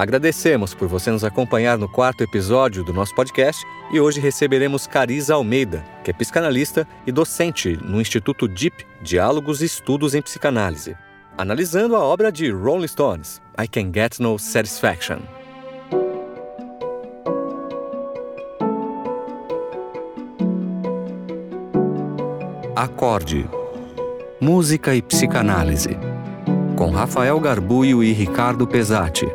Agradecemos por você nos acompanhar no quarto episódio do nosso podcast e hoje receberemos Cariza Almeida, que é psicanalista e docente no Instituto DIP, Diálogos e Estudos em Psicanálise, analisando a obra de Rolling Stones, I Can Get No Satisfaction. Acorde. Música e Psicanálise. Com Rafael Garbuio e Ricardo Pesati.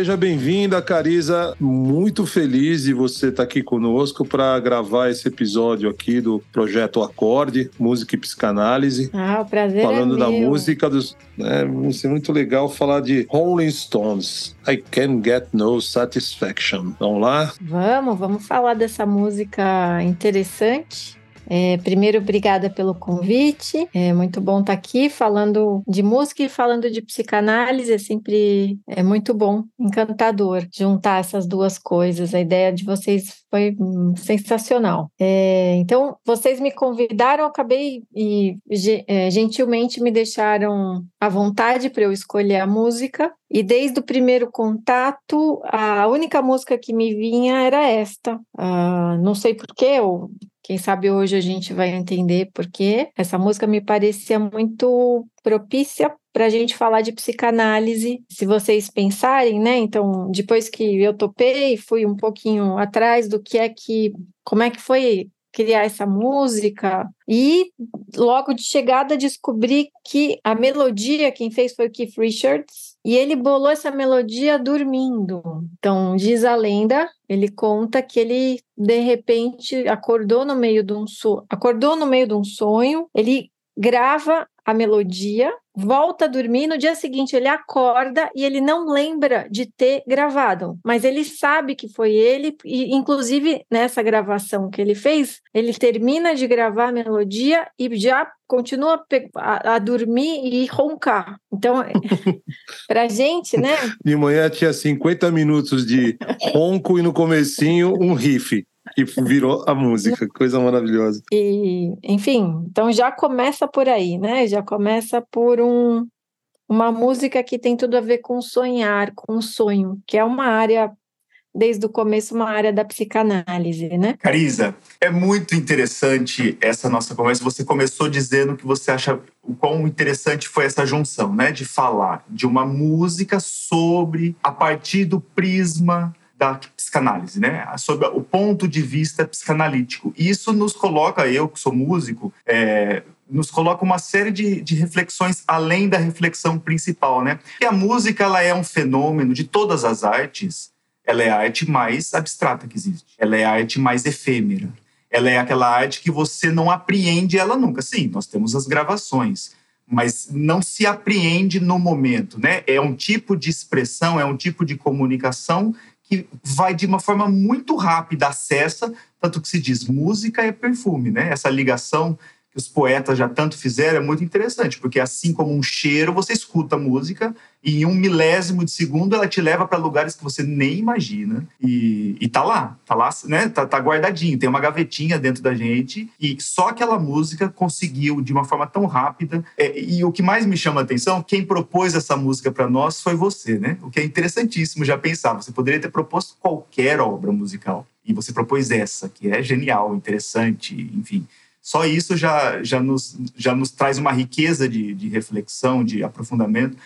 Seja bem-vinda, Cariza. Muito feliz de você estar aqui conosco para gravar esse episódio aqui do projeto Acorde, Música e Psicanálise. Ah, o prazer Falando é da meu. música dos. Né, vai ser muito legal falar de Rolling Stones. I Can Get No Satisfaction. Vamos lá? Vamos, vamos falar dessa música interessante. É, primeiro, obrigada pelo convite. É muito bom estar aqui falando de música e falando de psicanálise. É sempre é muito bom, encantador juntar essas duas coisas. A ideia de vocês foi hum, sensacional. É, então, vocês me convidaram, eu acabei e é, gentilmente me deixaram à vontade para eu escolher a música. E desde o primeiro contato, a única música que me vinha era esta. Ah, não sei porquê, ou quem sabe hoje a gente vai entender porquê. Essa música me parecia muito propícia para a gente falar de psicanálise. Se vocês pensarem, né? Então, depois que eu topei, fui um pouquinho atrás do que é que, como é que foi criar essa música e logo de chegada descobri que a melodia quem fez foi o Keith Richards e ele bolou essa melodia dormindo. Então diz a lenda, ele conta que ele de repente acordou no meio de um so acordou no meio de um sonho, ele grava a melodia, volta a dormir, no dia seguinte ele acorda e ele não lembra de ter gravado, mas ele sabe que foi ele e inclusive nessa gravação que ele fez, ele termina de gravar a melodia e já continua a a, a dormir e roncar. Então, pra gente, né? De manhã tinha 50 minutos de ronco e no comecinho um riff. E virou a música. Coisa maravilhosa. E, enfim, então já começa por aí, né? Já começa por um, uma música que tem tudo a ver com sonhar, com sonho, que é uma área, desde o começo, uma área da psicanálise, né? Cariza, é muito interessante essa nossa conversa. Você começou dizendo que você acha o quão interessante foi essa junção, né? De falar de uma música sobre, a partir do prisma da psicanálise, né? Sobre o ponto de vista psicanalítico. Isso nos coloca, eu que sou músico, é, nos coloca uma série de, de reflexões além da reflexão principal, né? E a música ela é um fenômeno de todas as artes. Ela é a arte mais abstrata que existe. Ela é a arte mais efêmera. Ela é aquela arte que você não apreende ela nunca. Sim, nós temos as gravações, mas não se apreende no momento, né? É um tipo de expressão, é um tipo de comunicação que vai de uma forma muito rápida, acessa, tanto que se diz música é perfume, né? Essa ligação que os poetas já tanto fizeram é muito interessante, porque assim como um cheiro, você escuta a música e em um milésimo de segundo ela te leva para lugares que você nem imagina e, e tá lá, tá lá, né? Tá, tá guardadinho, tem uma gavetinha dentro da gente e só aquela música conseguiu de uma forma tão rápida. É, e o que mais me chama a atenção, quem propôs essa música para nós foi você, né? O que é interessantíssimo já pensar. Você poderia ter proposto qualquer obra musical e você propôs essa, que é genial, interessante, enfim. Só isso já, já, nos, já nos traz uma riqueza de, de reflexão, de aprofundamento.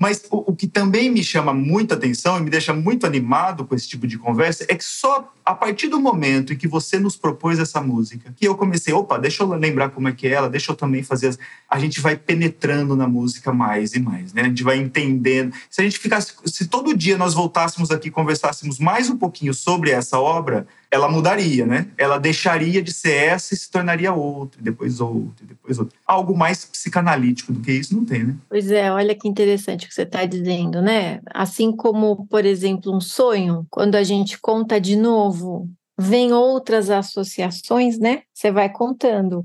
Mas o, o, que também me chama muita atenção e me deixa muito animado com esse tipo de conversa é que só a partir do momento em que você nos propôs essa música, que eu comecei, opa, deixa eu lembrar como é que é ela, deixa eu também fazer. As... A gente vai penetrando na música mais e mais, né? A gente vai entendendo. Se a gente ficasse, se todo dia nós voltássemos aqui e conversássemos mais um pouquinho sobre essa obra, ela mudaria, né? Ela deixaria de ser essa e se tornaria outra, depois outra, depois outra. Algo mais psicanalítico do que isso não tem, né? Pois é, olha que interessante o que você está dizendo, né? Assim como, por exemplo, um sonho, quando a gente conta de novo, vem outras associações, né? Você vai contando.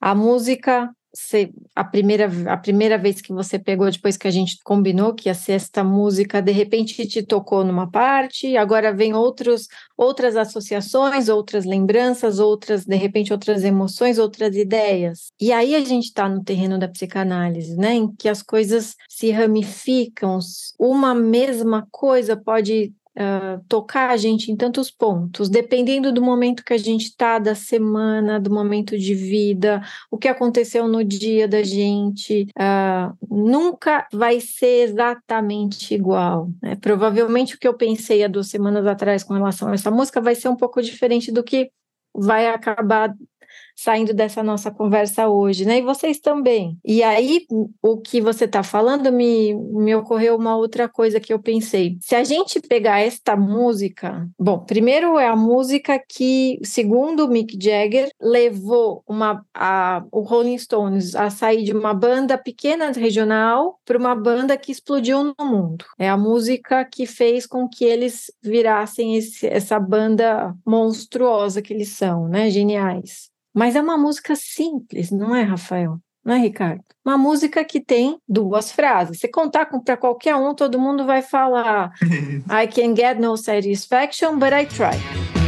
A música você, a, primeira, a primeira vez que você pegou, depois que a gente combinou que ia ser esta música, de repente te tocou numa parte, agora vem outros, outras associações, outras lembranças, outras, de repente, outras emoções, outras ideias. E aí a gente está no terreno da psicanálise, né? Em que as coisas se ramificam, uma mesma coisa pode uh, tocar a gente em tantos pontos, dependendo do momento que a gente está, da semana, do momento de vida, o que aconteceu no dia da gente, uh, nunca vai ser exatamente igual. Né? Provavelmente o que eu pensei há duas semanas atrás com relação a essa música vai ser um pouco diferente do que vai acabar saindo dessa nossa conversa hoje, né? E vocês também. E aí, o que você está falando me, me ocorreu uma outra coisa que eu pensei. Se a gente pegar esta música, bom, primeiro é a música que, segundo Mick Jagger, levou uma, a, o Rolling Stones a sair de uma banda pequena regional para uma banda que explodiu no mundo. É a música que fez com que eles virassem esse, essa banda monstruosa que eles são, né? Geniais. Mas é uma música simples, não é, Rafael? Não é, Ricardo? Uma música que tem duas frases. Se contar para qualquer um, todo mundo vai falar: I can get no satisfaction, but I try.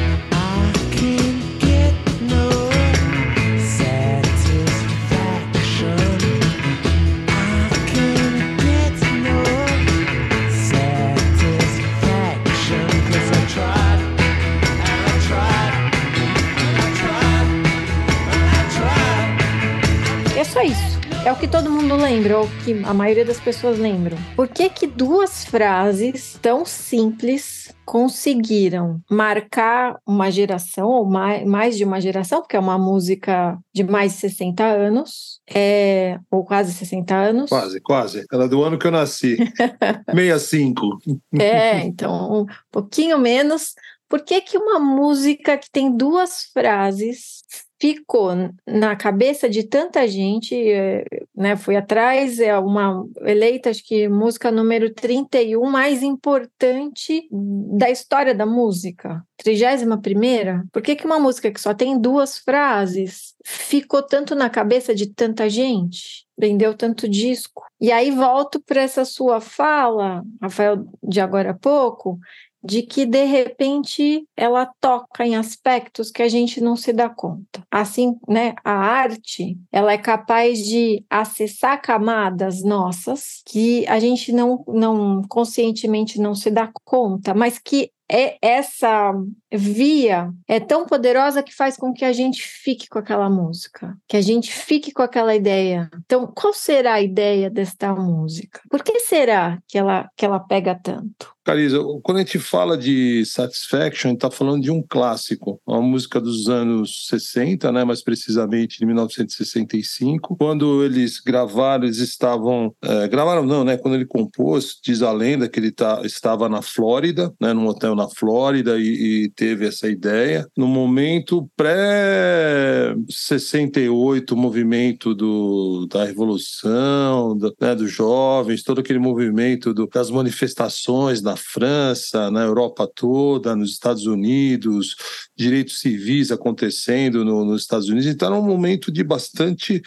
É o que todo mundo lembra, ou que a maioria das pessoas lembram. Por que que duas frases tão simples conseguiram marcar uma geração, ou mais, mais de uma geração, porque é uma música de mais de 60 anos, é, ou quase 60 anos. Quase, quase. Ela é do ano que eu nasci. 65. é, então, um pouquinho menos. Por que, que uma música que tem duas frases ficou na cabeça de tanta gente, eh, né? Fui atrás, é uma eleita, acho que música número 31 mais importante da história da música. 31 primeira? Por que, que uma música que só tem duas frases ficou tanto na cabeça de tanta gente? Vendeu tanto disco? E aí volto para essa sua fala, Rafael, de agora a pouco, de que de repente ela toca em aspectos que a gente não se dá conta. Assim, né, a arte, ela é capaz de acessar camadas nossas que a gente não não conscientemente não se dá conta, mas que é essa via é tão poderosa que faz com que a gente fique com aquela música, que a gente fique com aquela ideia. Então, qual será a ideia desta música? Por que será que ela que ela pega tanto? Carisa, quando a gente fala de Satisfaction, a gente está falando de um clássico, uma música dos anos 60, né, mais precisamente de 1965. Quando eles gravaram, eles estavam. É, gravaram, não, né? Quando ele compôs, diz a lenda que ele tá, estava na Flórida, né, num hotel na Flórida, e, e teve essa ideia. No momento pré-68, movimento do, da Revolução, do, né, dos jovens, todo aquele movimento do, das manifestações na França, na Europa toda, nos Estados Unidos, direitos civis acontecendo no, nos Estados Unidos. Então, era um momento de bastante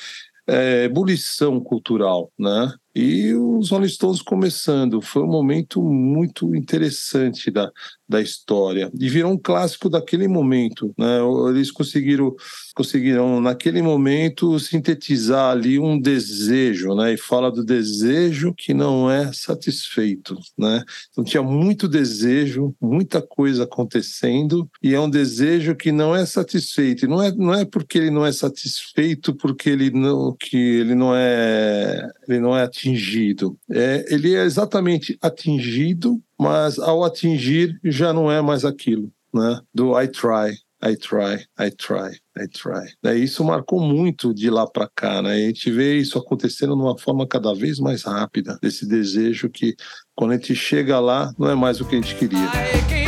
é, ebulição cultural, né? E os Rolling Stones começando, foi um momento muito interessante da, da história e virou um clássico daquele momento, né? Eles conseguiram conseguiram naquele momento sintetizar ali um desejo, né? E fala do desejo que não é satisfeito, né? Então tinha muito desejo, muita coisa acontecendo e é um desejo que não é satisfeito. E não é não é porque ele não é satisfeito porque ele não que ele não é ele não é atingido. É, ele é exatamente atingido mas ao atingir já não é mais aquilo, né? Do I try, I try, I try, I try. É, isso marcou muito de lá para cá, né? A gente vê isso acontecendo de uma forma cada vez mais rápida, desse desejo que quando a gente chega lá não é mais o que a gente queria.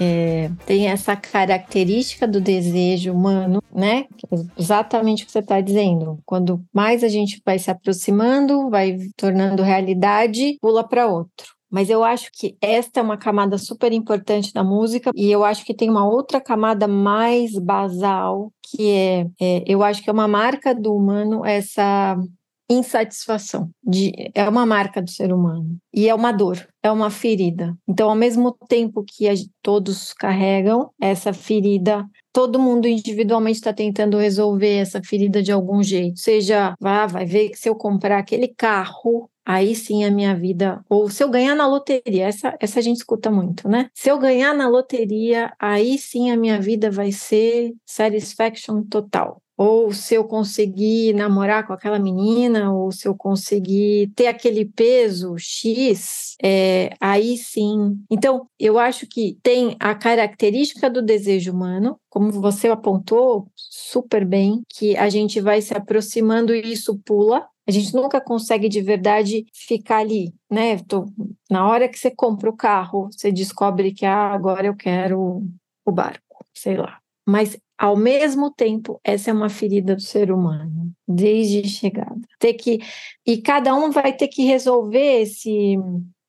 É, tem essa característica do desejo humano, né? Exatamente o que você está dizendo. Quando mais a gente vai se aproximando, vai tornando realidade, pula para outro. Mas eu acho que esta é uma camada super importante da música, e eu acho que tem uma outra camada mais basal, que é, é eu acho que é uma marca do humano essa insatisfação. De, é uma marca do ser humano. E é uma dor, é uma ferida. Então, ao mesmo tempo que a, todos carregam essa ferida, todo mundo individualmente está tentando resolver essa ferida de algum jeito. Seja, ah, vai ver que se eu comprar aquele carro, aí sim a minha vida. Ou se eu ganhar na loteria, essa, essa a gente escuta muito, né? Se eu ganhar na loteria, aí sim a minha vida vai ser satisfaction total ou se eu conseguir namorar com aquela menina, ou se eu conseguir ter aquele peso X, é, aí sim. Então, eu acho que tem a característica do desejo humano, como você apontou super bem, que a gente vai se aproximando e isso pula. A gente nunca consegue de verdade ficar ali, né? Tô, na hora que você compra o carro, você descobre que ah, agora eu quero o barco, sei lá. Mas ao mesmo tempo, essa é uma ferida do ser humano, desde chegada. Ter que e cada um vai ter que resolver esse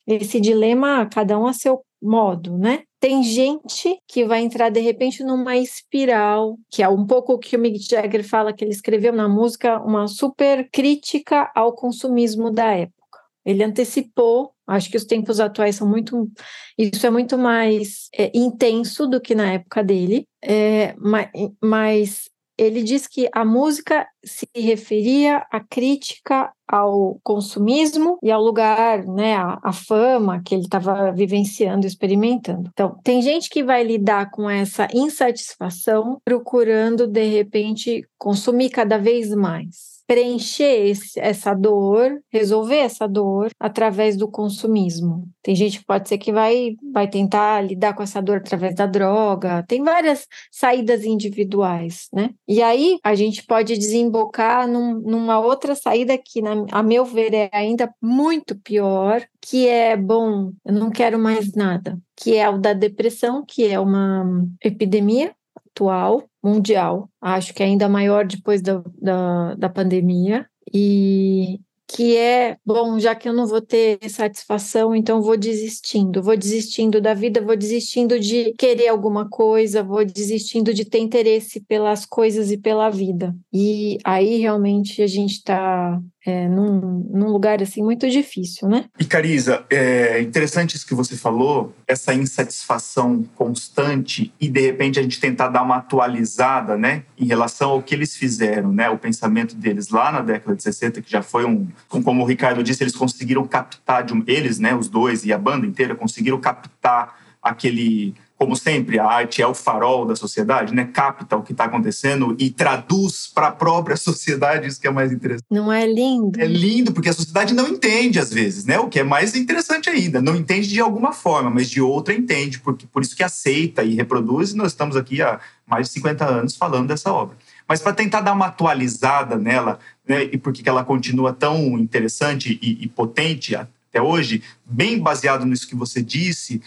esse dilema, cada um a seu modo, né? Tem gente que vai entrar de repente numa espiral, que é um pouco o que o Mick Jagger fala que ele escreveu na música, uma super crítica ao consumismo da época. Ele antecipou, acho que os tempos atuais são muito. Isso é muito mais é, intenso do que na época dele, é, mas, mas ele diz que a música se referia à crítica ao consumismo e ao lugar, né, a, a fama que ele estava vivenciando, experimentando. Então, tem gente que vai lidar com essa insatisfação procurando de repente consumir cada vez mais preencher esse, essa dor, resolver essa dor através do consumismo. Tem gente que pode ser que vai, vai tentar lidar com essa dor através da droga, tem várias saídas individuais, né? E aí a gente pode desembocar num, numa outra saída que, na, a meu ver, é ainda muito pior, que é, bom, eu não quero mais nada, que é o da depressão, que é uma epidemia atual mundial, acho que é ainda maior depois da, da, da pandemia, e que é, bom, já que eu não vou ter satisfação, então vou desistindo, vou desistindo da vida, vou desistindo de querer alguma coisa, vou desistindo de ter interesse pelas coisas e pela vida. E aí realmente a gente está é, num, num, lugar assim muito difícil, né? E Carisa, é interessante isso que você falou, essa insatisfação constante e de repente a gente tentar dar uma atualizada, né, em relação ao que eles fizeram, né, o pensamento deles lá na década de 60, que já foi um, como o Ricardo disse, eles conseguiram captar de um, eles, né, os dois e a banda inteira conseguiram captar aquele como sempre, a arte é o farol da sociedade, né? Capta o que está acontecendo e traduz para a própria sociedade, isso que é mais interessante. Não é lindo? É lindo, porque a sociedade não entende às vezes, né? O que é mais interessante ainda. Não entende de alguma forma, mas de outra entende, porque por isso que aceita e reproduz, e nós estamos aqui há mais de 50 anos falando dessa obra. Mas para tentar dar uma atualizada nela, né, e porque ela continua tão interessante e, e potente até hoje, bem baseado nisso que você disse,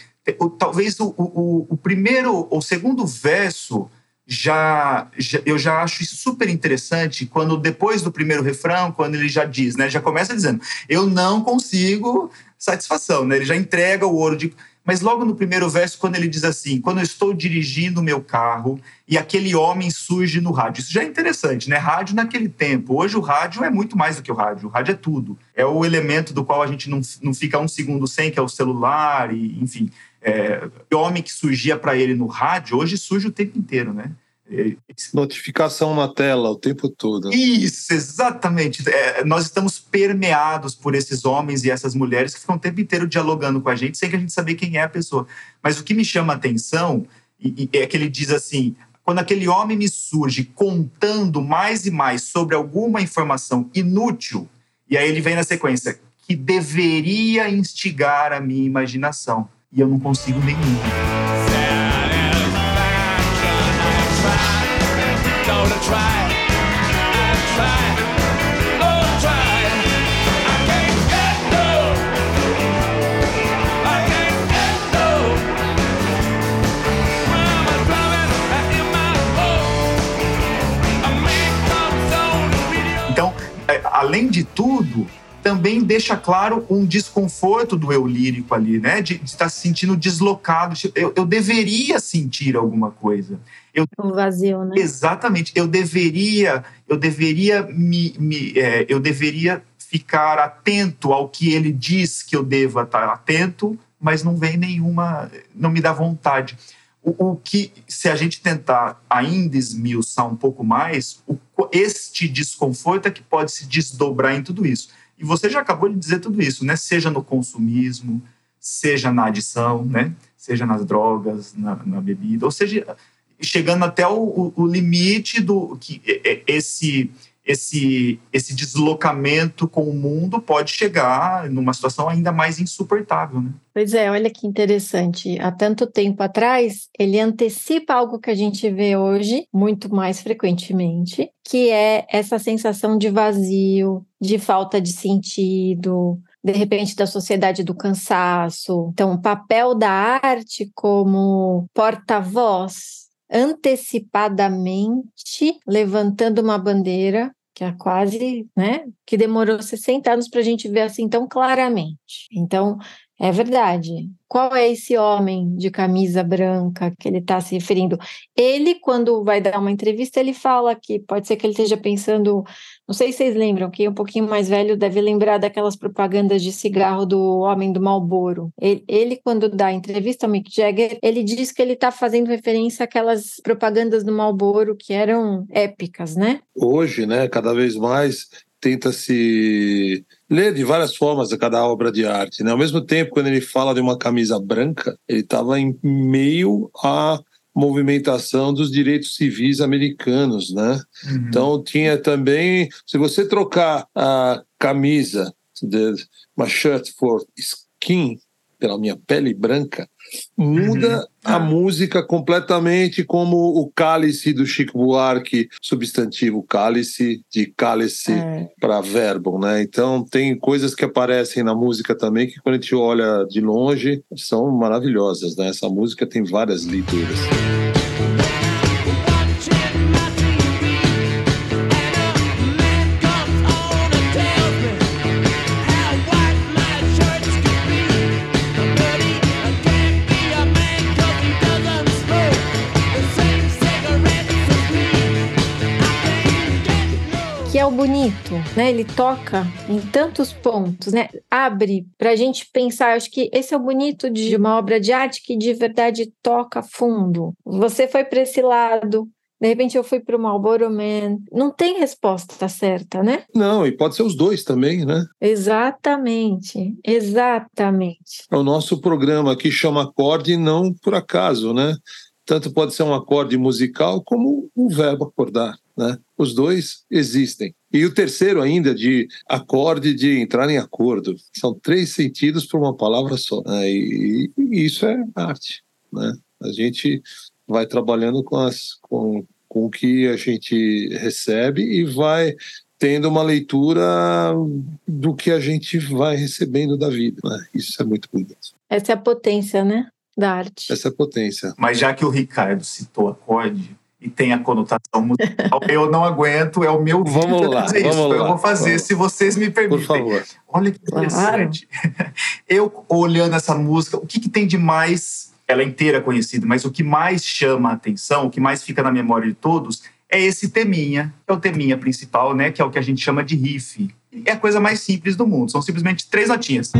talvez o, o, o primeiro ou segundo verso já, já, eu já acho isso super interessante quando depois do primeiro refrão, quando ele já diz, né, já começa dizendo, eu não consigo satisfação, né? Ele já entrega o ouro de mas logo no primeiro verso, quando ele diz assim: Quando eu estou dirigindo o meu carro e aquele homem surge no rádio. Isso já é interessante, né? Rádio naquele tempo. Hoje o rádio é muito mais do que o rádio. O rádio é tudo. É o elemento do qual a gente não, não fica um segundo sem, que é o celular, e enfim. É, o homem que surgia para ele no rádio, hoje surge o tempo inteiro, né? É, Notificação na tela o tempo todo. Isso, exatamente. É, nós estamos permeados por esses homens e essas mulheres que ficam o tempo inteiro dialogando com a gente sem que a gente saber quem é a pessoa. Mas o que me chama a atenção é que ele diz assim: quando aquele homem me surge contando mais e mais sobre alguma informação inútil, e aí ele vem na sequência, que deveria instigar a minha imaginação e eu não consigo nenhum. também deixa claro um desconforto do eu lírico ali, né? De, de estar se sentindo deslocado. Tipo, eu, eu deveria sentir alguma coisa. Eu, um vazio, né? Exatamente. Eu deveria, eu deveria me, me é, eu deveria ficar atento ao que ele diz que eu devo estar atento, mas não vem nenhuma, não me dá vontade. O, o que, se a gente tentar ainda esmiuçar um pouco mais, o, este desconforto é que pode se desdobrar em tudo isso. E você já acabou de dizer tudo isso, né? Seja no consumismo, seja na adição, né? Seja nas drogas, na, na bebida, ou seja, chegando até o, o, limite do que esse esse, esse deslocamento com o mundo pode chegar numa situação ainda mais insuportável. Né? Pois é, olha que interessante. Há tanto tempo atrás, ele antecipa algo que a gente vê hoje muito mais frequentemente, que é essa sensação de vazio, de falta de sentido, de repente da sociedade do cansaço. Então, o papel da arte como porta-voz antecipadamente levantando uma bandeira que é quase, né, que demorou 60 anos para a gente ver assim tão claramente. Então, é verdade. Qual é esse homem de camisa branca que ele está se referindo? Ele, quando vai dar uma entrevista, ele fala que pode ser que ele esteja pensando. Não sei se vocês lembram, quem é um pouquinho mais velho deve lembrar daquelas propagandas de cigarro do homem do Malboro. Ele, ele, quando dá entrevista ao Mick Jagger, ele diz que ele está fazendo referência àquelas propagandas do Malboro que eram épicas, né? Hoje, né, cada vez mais tenta se ler de várias formas a cada obra de arte. Né? Ao mesmo tempo, quando ele fala de uma camisa branca, ele estava em meio à movimentação dos direitos civis americanos, né? Uhum. Então tinha também, se você trocar a camisa uma shirt for skin pela minha pele branca, muda uhum. a ah. música completamente, como o cálice do Chico Buarque, substantivo cálice, de cálice é. para verbo, né? Então tem coisas que aparecem na música também que quando a gente olha de longe são maravilhosas, né? Essa música tem várias leituras. Bonito, né? Ele toca em tantos pontos, né? Abre para a gente pensar. Acho que esse é o bonito de uma obra de arte que de verdade toca fundo. Você foi para esse lado, de repente eu fui para o Marlboro Man. Não tem resposta certa, né? Não, e pode ser os dois também, né? Exatamente, exatamente. O nosso programa aqui chama acorde não por acaso, né? Tanto pode ser um acorde musical como um verbo acordar, né? Os dois existem. E o terceiro ainda de acorde de entrar em acordo. São três sentidos para uma palavra só. Né? E, e, isso é arte. Né? A gente vai trabalhando com, as, com, com o que a gente recebe e vai tendo uma leitura do que a gente vai recebendo da vida. Né? Isso é muito bonito. Essa é a potência, né? Da arte. Essa potência. Mas já que o Ricardo citou acorde, e tem a conotação musical. eu não aguento, é o meu vamos lá, fazer vamos isso. Lá, eu vou fazer, vamos. se vocês me permitem. Por favor. Olha que interessante. Claro. Eu olhando essa música, o que, que tem de mais? Ela é inteira conhecida, mas o que mais chama a atenção, o que mais fica na memória de todos, é esse teminha, é o teminha principal, né? Que é o que a gente chama de riff. É a coisa mais simples do mundo. São simplesmente três notinhas.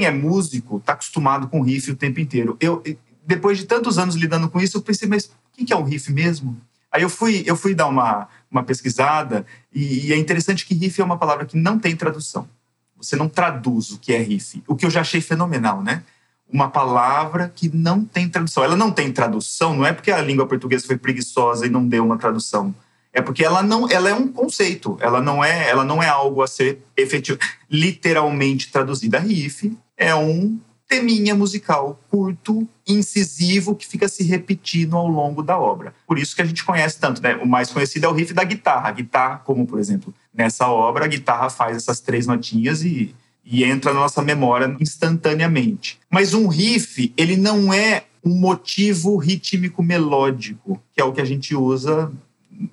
Quem é músico está acostumado com riff o tempo inteiro. Eu, depois de tantos anos lidando com isso, eu pensei, mas o que é um riff mesmo? Aí eu fui, eu fui dar uma, uma pesquisada e, e é interessante que riff é uma palavra que não tem tradução. Você não traduz o que é riff, o que eu já achei fenomenal, né? Uma palavra que não tem tradução. Ela não tem tradução, não é porque a língua portuguesa foi preguiçosa e não deu uma tradução é porque ela não, ela é um conceito, ela não é, ela não é algo a ser efetivo, literalmente traduzida. Riff é um teminha musical curto, incisivo, que fica se repetindo ao longo da obra. Por isso que a gente conhece tanto, né? O mais conhecido é o riff da guitarra. A guitarra, como por exemplo, nessa obra, a guitarra faz essas três notinhas e, e entra na nossa memória instantaneamente. Mas um riff, ele não é um motivo rítmico melódico, que é o que a gente usa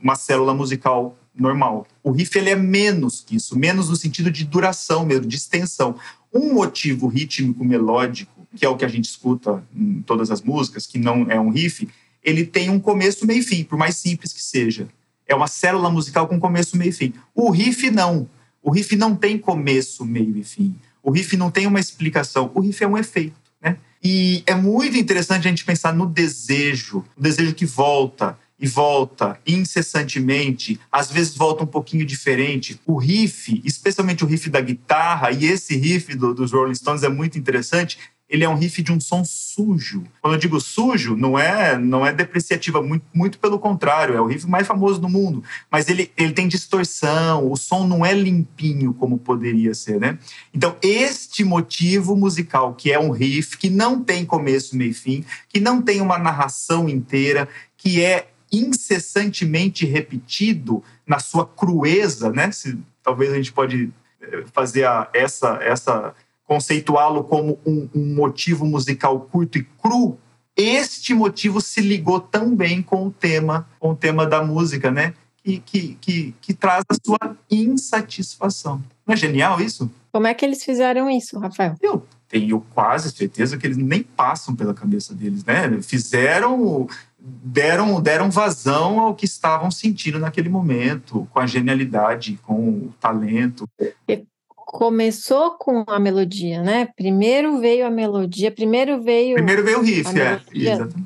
uma célula musical normal. O riff ele é menos que isso, menos no sentido de duração mesmo, de extensão. Um motivo rítmico melódico, que é o que a gente escuta em todas as músicas, que não é um riff, ele tem um começo, meio e fim, por mais simples que seja. É uma célula musical com começo, meio e fim. O riff não. O riff não tem começo, meio e fim. O riff não tem uma explicação. O riff é um efeito. Né? E é muito interessante a gente pensar no desejo, o desejo que volta e volta incessantemente, às vezes volta um pouquinho diferente. O riff, especialmente o riff da guitarra, e esse riff do, dos Rolling Stones é muito interessante, ele é um riff de um som sujo. Quando eu digo sujo, não é não é depreciativa, muito, muito pelo contrário, é o riff mais famoso do mundo. Mas ele, ele tem distorção, o som não é limpinho como poderia ser, né? Então, este motivo musical, que é um riff, que não tem começo, meio e fim, que não tem uma narração inteira, que é incessantemente repetido na sua crueza, né? Se, talvez a gente pode eh, fazer a, essa essa conceituá-lo como um, um motivo musical curto e cru, este motivo se ligou tão bem com o tema, com o tema da música, né? Que, que, que, que, traz a sua insatisfação. Não é genial isso? Como é que eles fizeram isso, Rafael? Eu tenho quase certeza que eles nem passam pela cabeça deles, né? Fizeram, deram, deram vazão ao que estavam sentindo naquele momento, com a genialidade, com o talento. E começou com a melodia, né? Primeiro veio a melodia, primeiro veio. Primeiro veio o riff, é.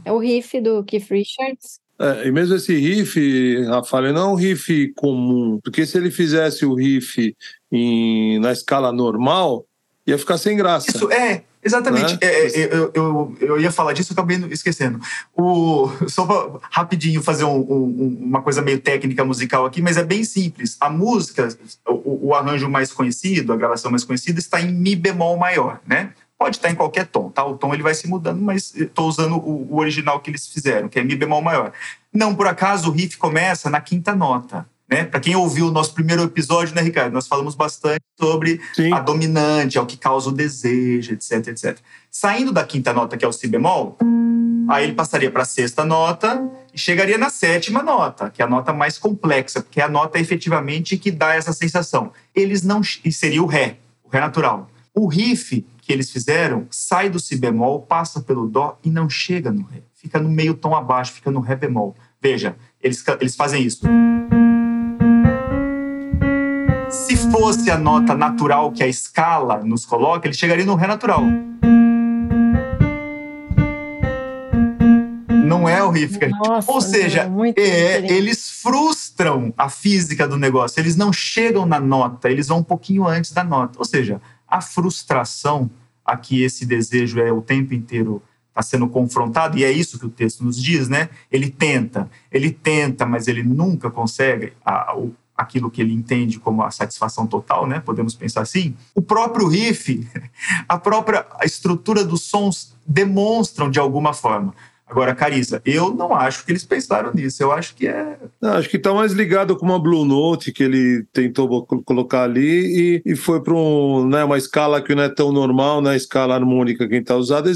É o riff do Keith Richards. É, e mesmo esse riff, Rafael, não é um riff comum, porque se ele fizesse o riff em, na escala normal, ia ficar sem graça. Isso, é, Exatamente. Né? É, é, eu, eu, eu, ia falar disso, acabei esquecendo. O, só para rapidinho fazer um, um, uma coisa meio técnica musical aqui, mas é bem simples. A música, o, o, arranjo mais conhecido, a gravação mais conhecida, está em Mi bemol maior, né? Pode estar em qualquer tom, tá? O tom ele vai se mudando, mas estou usando o, o original que eles fizeram, que é Mi bemol maior. Não por acaso o riff começa na quinta nota. Né? Para quem ouviu o nosso primeiro episódio, né, Ricardo? Nós falamos bastante sobre Sim. a dominante, é o que causa o desejo, etc, etc. Saindo da quinta nota, que é o si bemol, aí ele passaria para a sexta nota e chegaria na sétima nota, que é a nota mais complexa, porque é a nota efetivamente que dá essa sensação. Eles não. E seria o Ré, o Ré natural. O riff que eles fizeram sai do si bemol, passa pelo dó e não chega no ré. Fica no meio tom abaixo, fica no ré bemol. Veja, eles, eles fazem isso. Se fosse a nota natural que a escala nos coloca, ele chegaria no Ré natural. Não é o riff. Nossa, Ou seja, é, eles frustram a física do negócio. Eles não chegam na nota, eles vão um pouquinho antes da nota. Ou seja, a frustração a que esse desejo é o tempo inteiro está sendo confrontado, e é isso que o texto nos diz, né? Ele tenta, ele tenta, mas ele nunca consegue. A, o, aquilo que ele entende como a satisfação total, né? Podemos pensar assim. O próprio riff, a própria estrutura dos sons demonstram de alguma forma. Agora, Carissa, eu não acho que eles pensaram nisso. Eu acho que é. Não, acho que está mais ligado com uma Blue Note que ele tentou colocar ali e, e foi para um, né, uma escala que não é tão normal, né? Escala harmônica que está usada.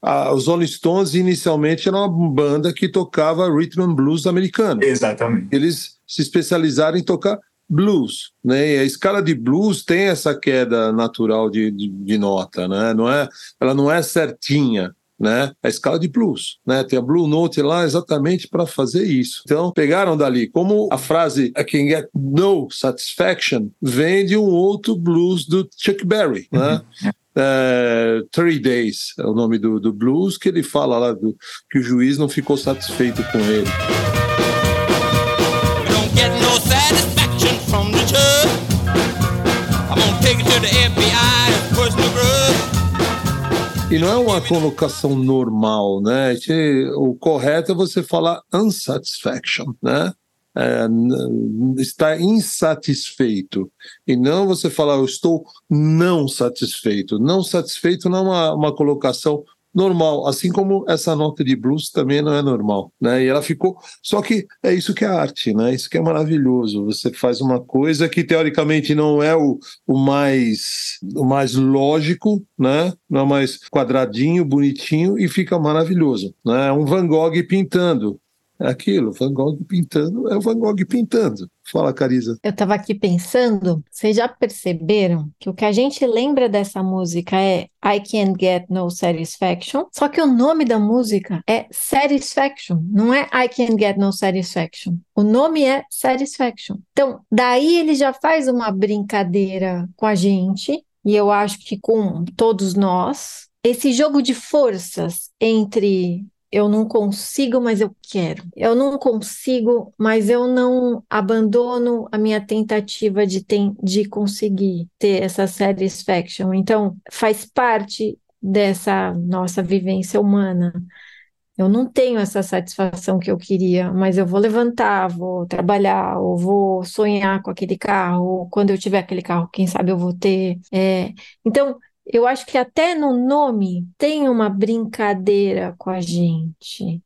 A, os Rolling Stones inicialmente era uma banda que tocava rhythm and blues americano. Exatamente. Eles se especializaram em tocar blues, né? E a escala de blues tem essa queda natural de, de, de, nota, né? Não é, ela não é certinha, né? A escala de blues, né? Tem a blue note lá exatamente para fazer isso. Então pegaram dali, como a frase I can get no satisfaction vem de um outro blues do Chuck Berry, né? Uhum. É, Three Days é o nome do, do blues que ele fala lá do, que o juiz não ficou satisfeito com ele. E não é uma colocação normal, né? O correto é você falar unsatisfaction, né? É, está insatisfeito e não você falar eu estou não satisfeito. Não satisfeito não é uma, uma colocação normal, assim como essa nota de blues também não é normal, né? E ela ficou, só que é isso que é arte, né? Isso que é maravilhoso. Você faz uma coisa que teoricamente não é o, o mais o mais lógico, né? Não é mais quadradinho, bonitinho e fica maravilhoso, né? É um Van Gogh pintando, aquilo, Van Gogh pintando, é o Van Gogh pintando. Fala, Carisa. Eu estava aqui pensando, vocês já perceberam que o que a gente lembra dessa música é I Can't Get No Satisfaction, só que o nome da música é Satisfaction, não é I Can't Get No Satisfaction. O nome é Satisfaction. Então, daí ele já faz uma brincadeira com a gente, e eu acho que com todos nós, esse jogo de forças entre eu não consigo, mas eu quero. Eu não consigo, mas eu não abandono a minha tentativa de, ter, de conseguir ter essa satisfaction. Então, faz parte dessa nossa vivência humana. Eu não tenho essa satisfação que eu queria, mas eu vou levantar, vou trabalhar, ou vou sonhar com aquele carro. Quando eu tiver aquele carro, quem sabe eu vou ter. É... Então, eu acho que até no nome tem uma brincadeira com a gente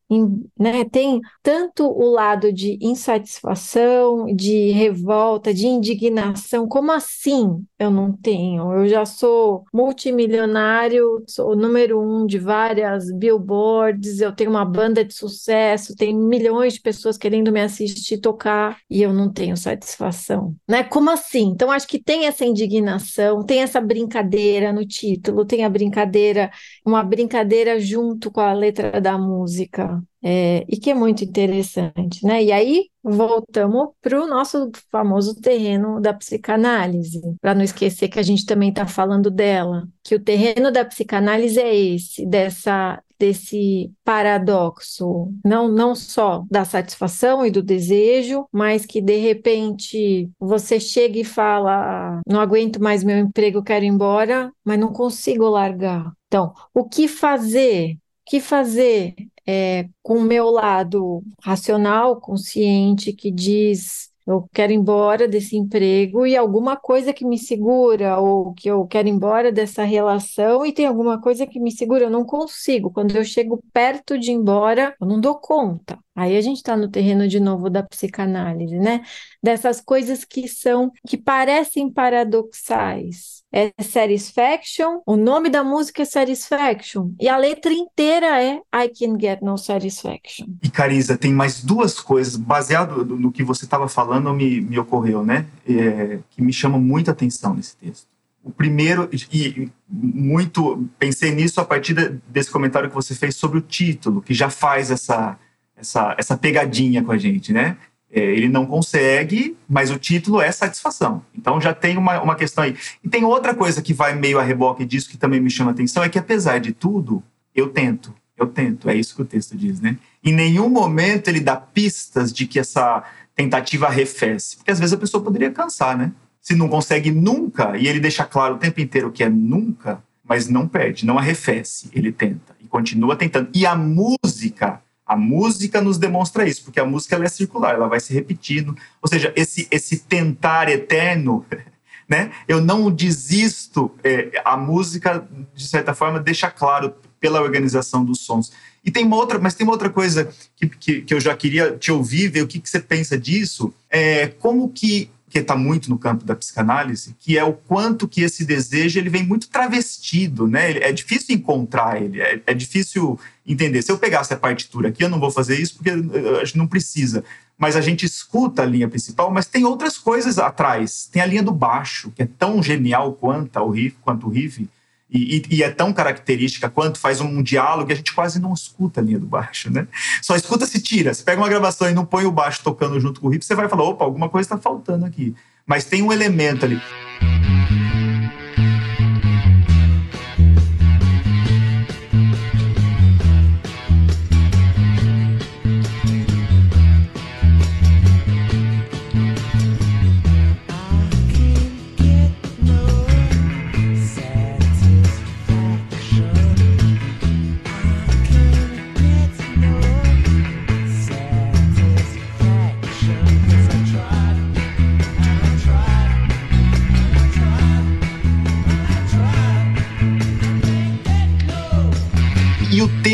né, tem tanto o lado de insatisfação, de revolta, de indignação. Como assim eu não tenho? Eu já sou multimilionário, sou o número um de várias billboards, eu tenho uma banda de sucesso, tem milhões de pessoas querendo me assistir tocar e eu não tenho satisfação. Né? Como assim? Então acho que tem essa indignação, tem essa brincadeira no título, tem a brincadeira, uma brincadeira junto com a letra da música é, e que é muito interessante, né? E aí voltamos para o nosso famoso terreno da psicanálise, para não esquecer que a gente também está falando dela, que o terreno da psicanálise é esse, dessa desse paradoxo, não, não só da satisfação e do desejo, mas que de repente você chega e fala: não aguento mais meu emprego, quero ir embora, mas não consigo largar. Então, o que fazer? O que fazer é, com o meu lado racional, consciente, que diz eu quero ir embora desse emprego e alguma coisa que me segura, ou que eu quero ir embora dessa relação e tem alguma coisa que me segura, eu não consigo. Quando eu chego perto de ir embora, eu não dou conta. Aí a gente está no terreno de novo da psicanálise, né? Dessas coisas que são, que parecem paradoxais. É Satisfaction, o nome da música é Satisfaction, e a letra inteira é I Can Get No Satisfaction. E Carisa, tem mais duas coisas, baseado no que você estava falando, me, me ocorreu, né? É, que me chamam muita atenção nesse texto. O primeiro, e muito pensei nisso a partir desse comentário que você fez sobre o título, que já faz essa essa, essa pegadinha com a gente, né? É, ele não consegue, mas o título é satisfação. Então já tem uma, uma questão aí. E tem outra coisa que vai meio a reboque disso que também me chama atenção, é que apesar de tudo, eu tento, eu tento, é isso que o texto diz, né? Em nenhum momento ele dá pistas de que essa tentativa arrefece, porque às vezes a pessoa poderia cansar, né? Se não consegue nunca, e ele deixa claro o tempo inteiro que é nunca, mas não perde, não arrefece, ele tenta e continua tentando. E a música a música nos demonstra isso, porque a música ela é circular, ela vai se repetindo. Ou seja, esse, esse tentar eterno, né? Eu não desisto. É, a música, de certa forma, deixa claro pela organização dos sons. E tem uma outra, mas tem uma outra coisa que, que, que eu já queria te ouvir, ver o que, que você pensa disso. É, como que que está muito no campo da psicanálise, que é o quanto que esse desejo ele vem muito travestido, né? É difícil encontrar ele, é, é difícil entender. Se eu pegasse a partitura aqui, eu não vou fazer isso porque a gente não precisa. Mas a gente escuta a linha principal, mas tem outras coisas atrás. Tem a linha do baixo, que é tão genial quanto o riff, quanto o riff, e, e, e, é tão característica quanto faz um diálogo e a gente quase não escuta a linha do baixo, né? Só escuta se tira. Se pega uma gravação e não põe o baixo tocando junto com o riff, você vai falar, opa, alguma coisa está faltando aqui. Mas tem um elemento ali.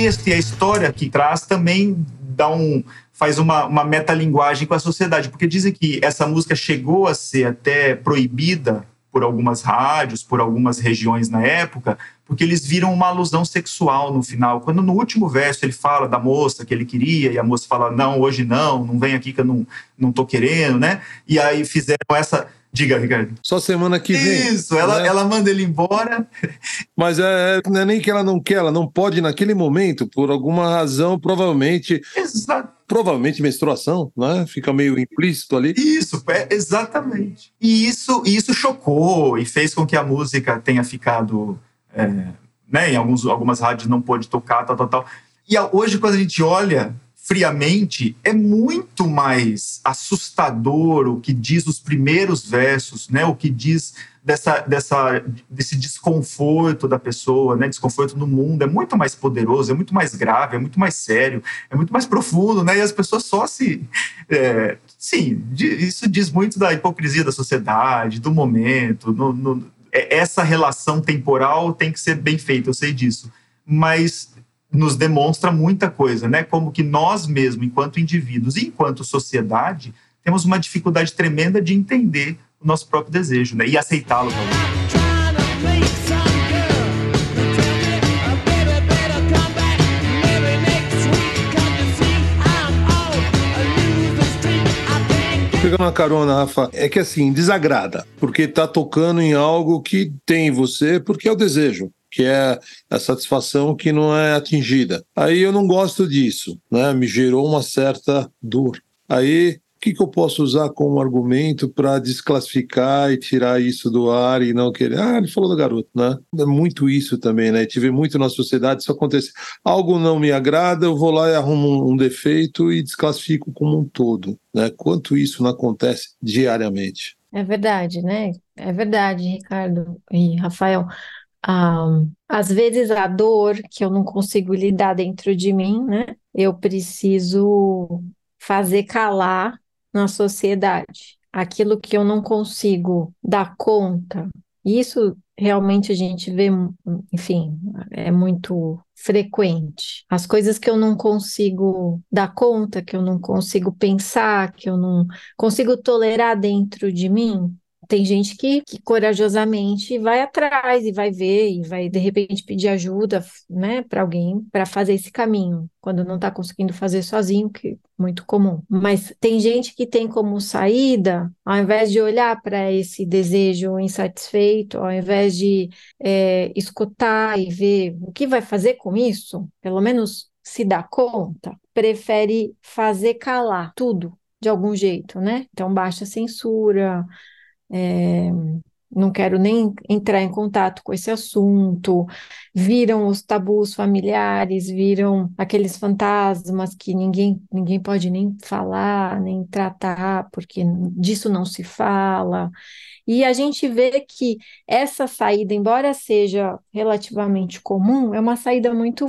Texto e a história que traz também dá um faz uma, uma metalinguagem com a sociedade, porque dizem que essa música chegou a ser até proibida por algumas rádios, por algumas regiões na época, porque eles viram uma alusão sexual no final. Quando no último verso ele fala da moça que ele queria, e a moça fala, não, hoje não, não vem aqui que eu não, não tô querendo, né? E aí fizeram essa Diga, Ricardo. Só semana que vem. Isso, ela, né? ela manda ele embora. Mas é, não é nem que ela não quer, ela não pode naquele momento, por alguma razão, provavelmente. Exato. Provavelmente menstruação, né? Fica meio implícito ali. Isso, é, exatamente. E isso, isso chocou e fez com que a música tenha ficado. É, né, em alguns, algumas rádios não pôde tocar, tal, tal, tal. E hoje, quando a gente olha friamente, é muito mais assustador o que diz os primeiros versos, né? O que diz dessa, dessa, desse desconforto da pessoa, né? Desconforto no mundo é muito mais poderoso, é muito mais grave, é muito mais sério, é muito mais profundo, né? E as pessoas só se, é, sim, isso diz muito da hipocrisia da sociedade, do momento. No, no, é, essa relação temporal tem que ser bem feita, eu sei disso, mas nos demonstra muita coisa, né? Como que nós mesmos, enquanto indivíduos e enquanto sociedade, temos uma dificuldade tremenda de entender o nosso próprio desejo, né? E aceitá-lo também. Pegando uma carona, Rafa, é que assim, desagrada, porque tá tocando em algo que tem em você, porque é o desejo que é a satisfação que não é atingida. Aí eu não gosto disso, né? Me gerou uma certa dor. Aí o que, que eu posso usar como argumento para desclassificar e tirar isso do ar e não querer? Ah, ele falou do garoto, né? É muito isso também, né? Tive muito na sociedade isso acontece. Algo não me agrada, eu vou lá e arrumo um defeito e desclassifico como um todo, né? Quanto isso não acontece diariamente? É verdade, né? É verdade, Ricardo e Rafael ah, às vezes a dor que eu não consigo lidar dentro de mim, né? Eu preciso fazer calar na sociedade. Aquilo que eu não consigo dar conta. Isso realmente a gente vê, enfim, é muito frequente. As coisas que eu não consigo dar conta, que eu não consigo pensar, que eu não consigo tolerar dentro de mim, tem gente que, que, corajosamente vai atrás e vai ver e vai de repente pedir ajuda, né, para alguém para fazer esse caminho, quando não está conseguindo fazer sozinho, que é muito comum. Mas tem gente que tem como saída, ao invés de olhar para esse desejo insatisfeito, ao invés de é, escutar e ver o que vai fazer com isso, pelo menos se dá conta, prefere fazer calar tudo de algum jeito, né? Então baixa censura, é, não quero nem entrar em contato com esse assunto, viram os tabus familiares, viram aqueles fantasmas que ninguém, ninguém pode nem falar, nem tratar, porque disso não se fala. E a gente vê que essa saída, embora seja relativamente comum, é uma saída muito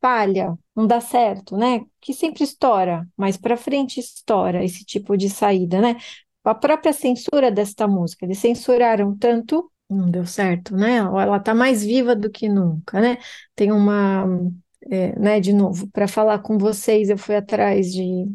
falha, não dá certo, né? Que sempre estoura, mais para frente estoura esse tipo de saída, né? A própria censura desta música. Eles censuraram tanto, não deu certo, né? Ela está mais viva do que nunca, né? Tem uma, é, né, de novo, para falar com vocês, eu fui atrás de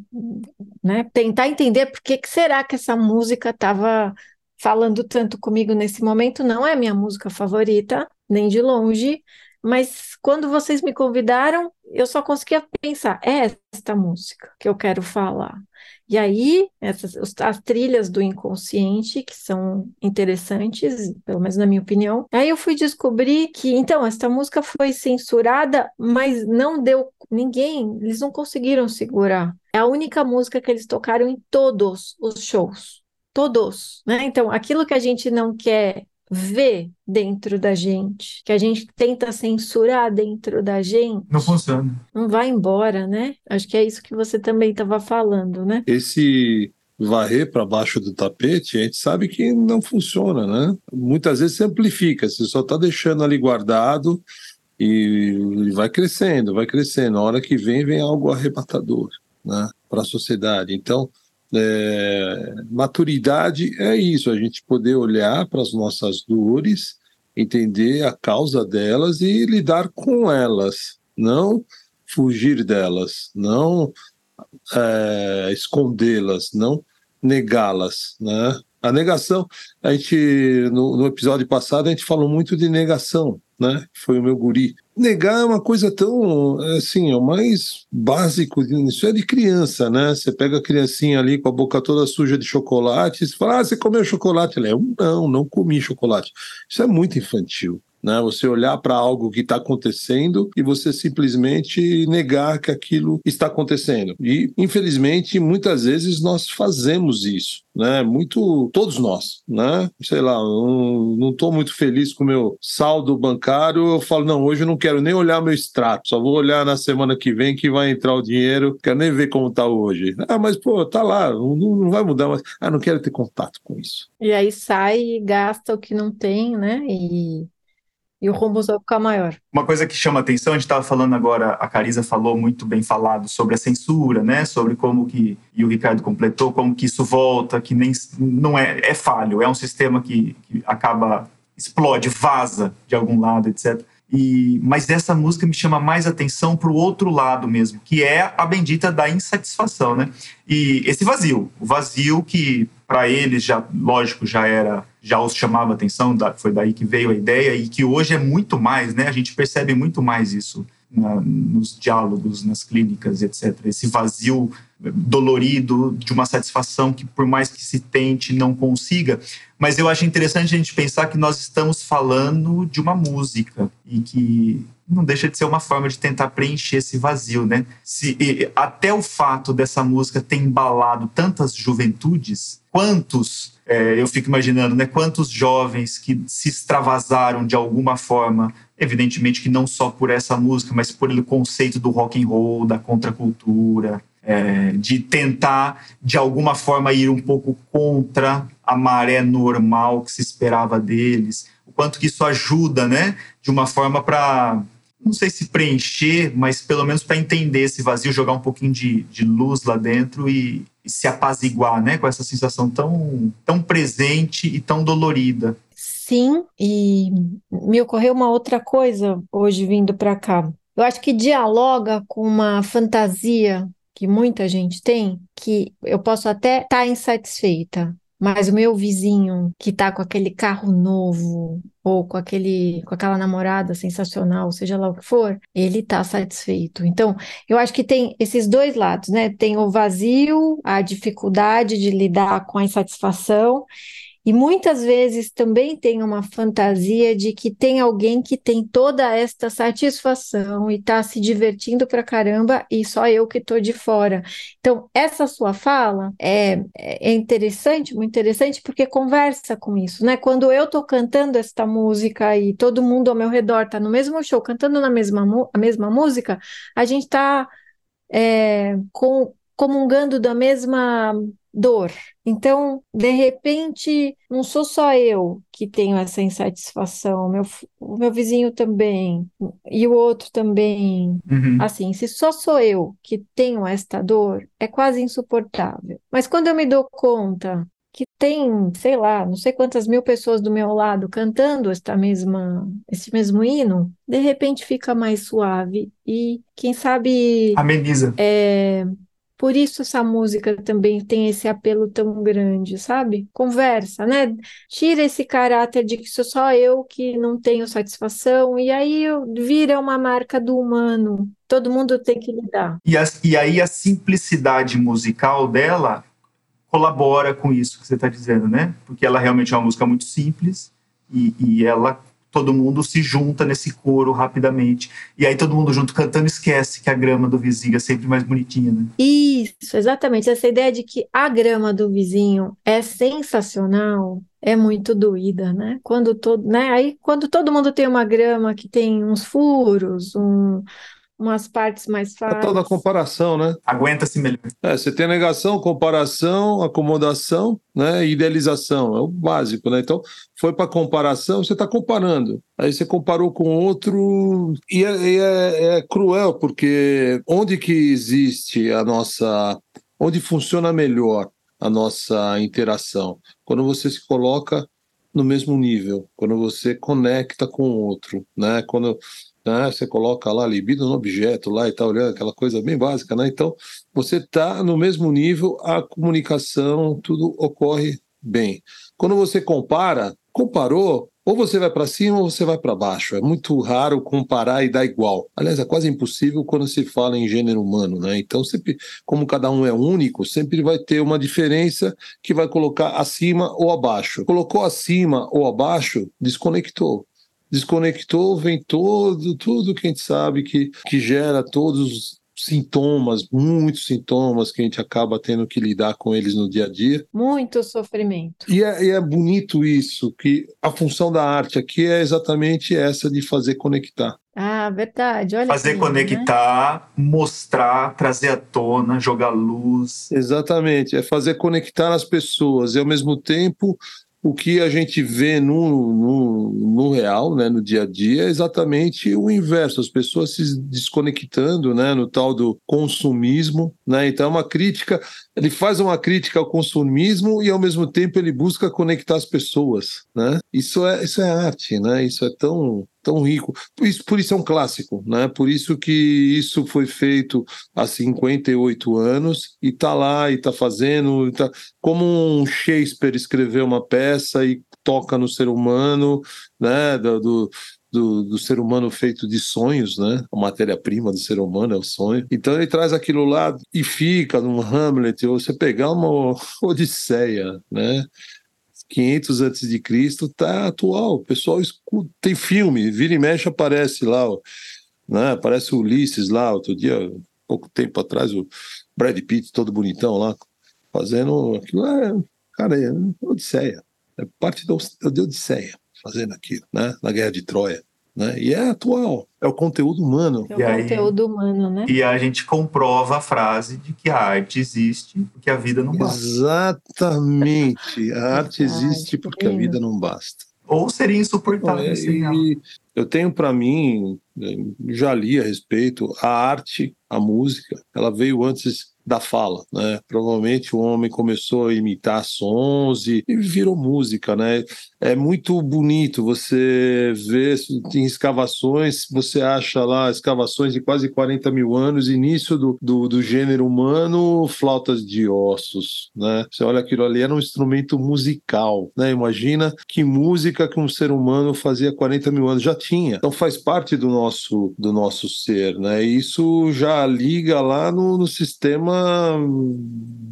né, tentar entender por que, que será que essa música estava falando tanto comigo nesse momento. Não é minha música favorita, nem de longe, mas quando vocês me convidaram, eu só conseguia pensar, é esta música que eu quero falar. E aí, essas, as trilhas do inconsciente, que são interessantes, pelo menos na minha opinião. Aí eu fui descobrir que, então, essa música foi censurada, mas não deu ninguém, eles não conseguiram segurar. É a única música que eles tocaram em todos os shows. Todos, né? Então, aquilo que a gente não quer vê dentro da gente, que a gente tenta censurar dentro da gente. Não funciona. Não vai embora, né? Acho que é isso que você também estava falando, né? Esse varrer para baixo do tapete, a gente sabe que não funciona, né? Muitas vezes se amplifica, você só está deixando ali guardado e vai crescendo, vai crescendo. A hora que vem, vem algo arrebatador, né? Para a sociedade. Então, é, maturidade é isso, a gente poder olhar para as nossas dores, entender a causa delas e lidar com elas. não fugir delas, não é, escondê-las, não negá-las, né? A negação, a gente no, no, episódio passado a gente falou muito de negação, né? Foi o meu guri. Negar é uma coisa tão assim, é o mais básico, isso é de criança, né? Você pega a criancinha ali com a boca toda suja de chocolate, e fala: "Ah, você comeu chocolate?" Ela é: "Não, não comi chocolate". Isso é muito infantil né? Você olhar para algo que está acontecendo e você simplesmente negar que aquilo está acontecendo. E infelizmente muitas vezes nós fazemos isso, né? Muito todos nós, né? Sei lá, não estou muito feliz com o meu saldo bancário, eu falo não, hoje eu não quero nem olhar meu extrato, só vou olhar na semana que vem que vai entrar o dinheiro, quero nem ver como está hoje. Ah, mas pô, tá lá, não, não vai mudar, mas ah, não quero ter contato com isso. E aí sai e gasta o que não tem, né? E e o rombo vai ficar maior. Uma coisa que chama atenção, a gente estava falando agora, a Carisa falou muito bem falado sobre a censura, né? Sobre como que, e o Ricardo completou, como que isso volta, que nem não é, é falho, é um sistema que, que acaba, explode, vaza de algum lado, etc. E, mas essa música me chama mais atenção para o outro lado mesmo, que é a bendita da insatisfação, né? E esse vazio, o vazio que para eles já, lógico, já era, já os chamava atenção, foi daí que veio a ideia e que hoje é muito mais, né? A gente percebe muito mais isso na, nos diálogos, nas clínicas, etc. Esse vazio dolorido de uma satisfação que, por mais que se tente, não consiga. Mas eu acho interessante a gente pensar que nós estamos falando de uma música e que não deixa de ser uma forma de tentar preencher esse vazio, né? Se, até o fato dessa música ter embalado tantas juventudes, quantos, é, eu fico imaginando, né? Quantos jovens que se extravasaram de alguma forma evidentemente que não só por essa música, mas por ele conceito do rock and roll, da contracultura, é, de tentar de alguma forma ir um pouco contra a maré normal que se esperava deles, o quanto que isso ajuda, né, de uma forma para não sei se preencher, mas pelo menos para entender esse vazio, jogar um pouquinho de, de luz lá dentro e, e, se apaziguar, né, com essa sensação tão, tão presente e tão dolorida. Sim, e me ocorreu uma outra coisa hoje vindo para cá. Eu acho que dialoga com uma fantasia que muita gente tem, que eu posso até estar tá insatisfeita, mas o meu vizinho que está com aquele carro novo ou com aquele com aquela namorada sensacional, seja lá o que for, ele está satisfeito. Então, eu acho que tem esses dois lados, né? Tem o vazio, a dificuldade de lidar com a insatisfação e muitas vezes também tem uma fantasia de que tem alguém que tem toda esta satisfação e está se divertindo pra caramba e só eu que estou de fora. Então, essa sua fala é, é interessante, muito interessante, porque conversa com isso, né? Quando eu estou cantando esta música e todo mundo ao meu redor está no mesmo show, cantando na mesma, a mesma música, a gente está é, com, comungando da mesma dor. Então, de repente, não sou só eu que tenho essa insatisfação, meu, o meu vizinho também, e o outro também. Uhum. Assim, se só sou eu que tenho esta dor, é quase insuportável. Mas quando eu me dou conta que tem, sei lá, não sei quantas mil pessoas do meu lado cantando esta mesma, esse mesmo hino, de repente fica mais suave e quem sabe ameniza. É, por isso essa música também tem esse apelo tão grande, sabe? Conversa, né? Tira esse caráter de que sou só eu que não tenho satisfação, e aí vira uma marca do humano. Todo mundo tem que lidar. E, a, e aí a simplicidade musical dela colabora com isso que você está dizendo, né? Porque ela realmente é uma música muito simples e, e ela todo mundo se junta nesse coro rapidamente. E aí todo mundo junto cantando esquece que a grama do vizinho é sempre mais bonitinha, né? Isso, exatamente. Essa ideia de que a grama do vizinho é sensacional é muito doída, né? Quando todo, né? Aí quando todo mundo tem uma grama que tem uns furos, um, umas partes mais fáceis. Tal da comparação, né? Aguenta-se melhor. É, você tem negação, comparação, acomodação, né? Idealização, é o básico, né? Então, foi para comparação, você está comparando. Aí você comparou com outro e, é, e é, é cruel porque onde que existe a nossa, onde funciona melhor a nossa interação? Quando você se coloca no mesmo nível, quando você conecta com o outro, né? Quando né? Você coloca lá libido no objeto lá e tá olhando aquela coisa bem básica, né? Então, você tá no mesmo nível, a comunicação, tudo ocorre bem. Quando você compara, comparou, ou você vai para cima ou você vai para baixo. É muito raro comparar e dar igual. Aliás, é quase impossível quando se fala em gênero humano, né? Então, sempre, como cada um é único, sempre vai ter uma diferença que vai colocar acima ou abaixo. Colocou acima ou abaixo, desconectou desconectou, vem todo, tudo que a gente sabe que, que gera todos sintomas, muitos sintomas que a gente acaba tendo que lidar com eles no dia a dia. Muito sofrimento. E é, e é bonito isso, que a função da arte aqui é exatamente essa de fazer conectar. Ah, verdade. Olha fazer conectar, né? mostrar, trazer à tona, jogar luz. Exatamente, é fazer conectar as pessoas e ao mesmo tempo o que a gente vê no, no, no, real, né, no dia a dia, é exatamente o inverso, as pessoas se desconectando né, no tal do consumismo. Né? Então, é uma crítica, ele faz uma crítica ao consumismo e, ao mesmo tempo, ele busca conectar as pessoas. Né? Isso, é, isso é arte, né? isso é tão, tão rico. Por isso, por isso é um clássico, né? Por isso que isso foi feito há 58 anos e tá lá e tá fazendo, tá... como um Shakespeare escreveu uma peça e toca no ser humano, né? Do, do, do, do, ser humano feito de sonhos, né? A matéria-prima do ser humano é o sonho. Então ele traz aquilo lá e fica num Hamlet, ou você pegar uma Odisseia, né? 500 antes de Cristo tá atual. O pessoal escuta, tem filme, vira e mexe aparece lá, né? Aparece o Ulisses lá, outro dia, pouco tempo atrás, o Brad Pitt todo bonitão lá, fazendo aquilo. É, cara, é Odisseia. É parte da Odisseia fazendo aquilo, né? Na Guerra de Troia. Né? E é atual, é o conteúdo humano. É o e conteúdo aí, humano, né? E a gente comprova a frase de que a arte existe porque a vida não basta. Exatamente, a arte existe porque a vida não basta. Ou seria insuportável sem ela. Eu tenho para mim, já li a respeito, a arte, a música, ela veio antes da fala, né? Provavelmente o homem começou a imitar sons e, virou música, né? É muito bonito você ver em escavações, você acha lá escavações de quase 40 mil anos, início do, do, do gênero humano, flautas de ossos, né? Você olha aquilo ali, era um instrumento musical, né? Imagina que música que um ser humano fazia 40 mil anos já tinha. Então faz parte do nosso, do nosso ser, né? E isso já liga lá no, no sistema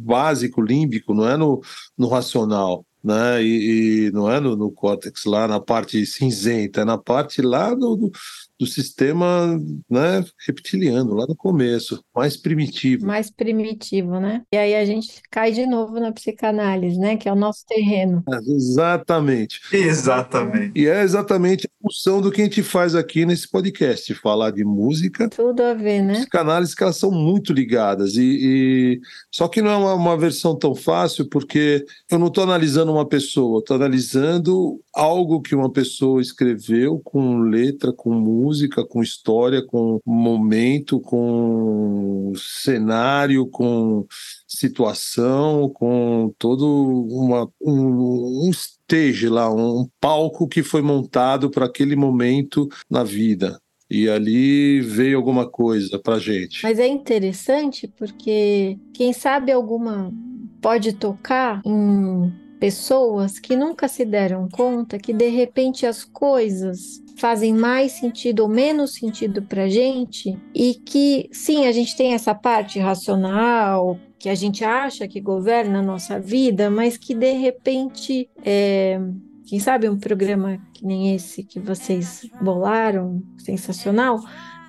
básico, límbico, não é no, no racional. Né? E, e não é no, no córtex lá na parte cinzenta, é na parte lá do, do, do sistema né, reptiliano, lá no começo, mais primitivo. Mais primitivo, né? E aí a gente cai de novo na psicanálise, né? Que é o nosso terreno. Exatamente. Exatamente. E é exatamente a função do que a gente faz aqui nesse podcast, falar de música. Tudo a ver, né? Psicanálise que elas são muito ligadas. E, e... Só que não é uma, uma versão tão fácil, porque eu não estou analisando uma pessoa, estou analisando algo que uma pessoa escreveu com letra, com música música, com história, com momento, com cenário, com situação, com todo uma, um, um stage lá, um palco que foi montado para aquele momento na vida. E ali veio alguma coisa para gente. Mas é interessante porque quem sabe alguma pode tocar em pessoas que nunca se deram conta que de repente as coisas fazem mais sentido ou menos sentido para gente e que sim a gente tem essa parte racional que a gente acha que governa a nossa vida, mas que de repente é, quem sabe um programa que nem esse que vocês bolaram, sensacional,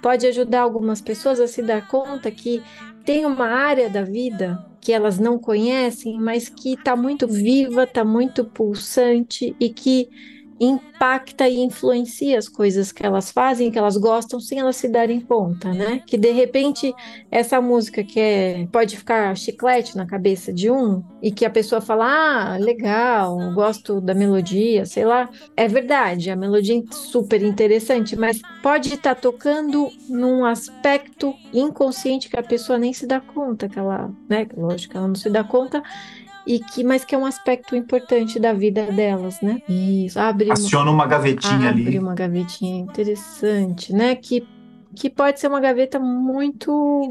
pode ajudar algumas pessoas a se dar conta que tem uma área da vida que elas não conhecem, mas que está muito viva, está muito pulsante e que impacta e influencia as coisas que elas fazem, que elas gostam, sem elas se darem conta, né? Que de repente essa música que é, pode ficar chiclete na cabeça de um e que a pessoa fala, ah, legal, gosto da melodia, sei lá. É verdade, a melodia é super interessante, mas pode estar tá tocando num aspecto inconsciente que a pessoa nem se dá conta que ela, né? Lógico, ela não se dá conta e que mas que é um aspecto importante da vida delas, né? Isso, abre Aciona uma, uma gavetinha abre ali. Abre uma gavetinha interessante, né? Que, que pode ser uma gaveta muito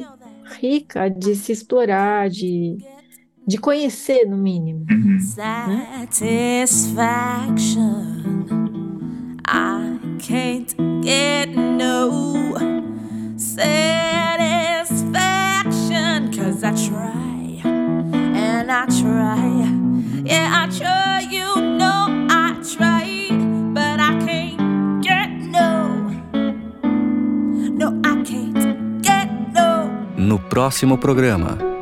rica de se explorar, de, de conhecer, no mínimo. Uhum. Satisfaction. I can't get no satisfaction. Cause I try and I try. Yeah, I try, you know I try. But I can't get no. No, I can't get no. No próximo programa.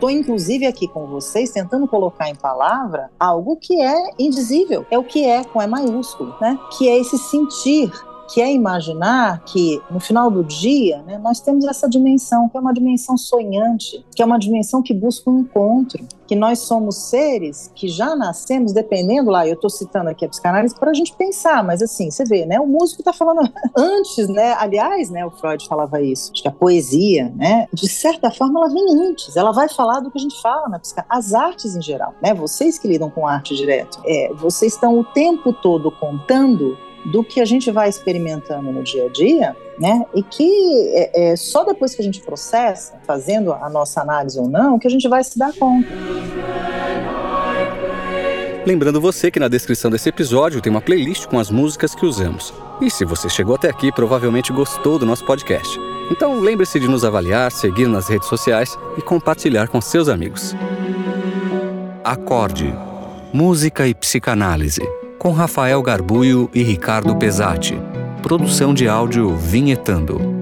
Estou, inclusive, aqui com vocês tentando colocar em palavra algo que é indizível. É o que é, com E maiúsculo, né? Que é esse sentir que é imaginar que no final do dia né, nós temos essa dimensão, que é uma dimensão sonhante, que é uma dimensão que busca um encontro, que nós somos seres que já nascemos, dependendo lá, eu estou citando aqui a psicanálise para a gente pensar, mas assim, você vê, né, o músico está falando antes, né, aliás, né, o Freud falava isso, acho que a poesia, né, de certa forma ela vem antes, ela vai falar do que a gente fala na psicanálise, as artes em geral, né, vocês que lidam com arte direto, é, vocês estão o tempo todo contando do que a gente vai experimentando no dia a dia, né? E que é, é, só depois que a gente processa, fazendo a nossa análise ou não, que a gente vai se dar conta. Lembrando você que na descrição desse episódio tem uma playlist com as músicas que usamos. E se você chegou até aqui, provavelmente gostou do nosso podcast. Então lembre-se de nos avaliar, seguir nas redes sociais e compartilhar com seus amigos. Acorde. Música e psicanálise com Rafael Garbuio e Ricardo Pesati. Produção de áudio Vinhetando.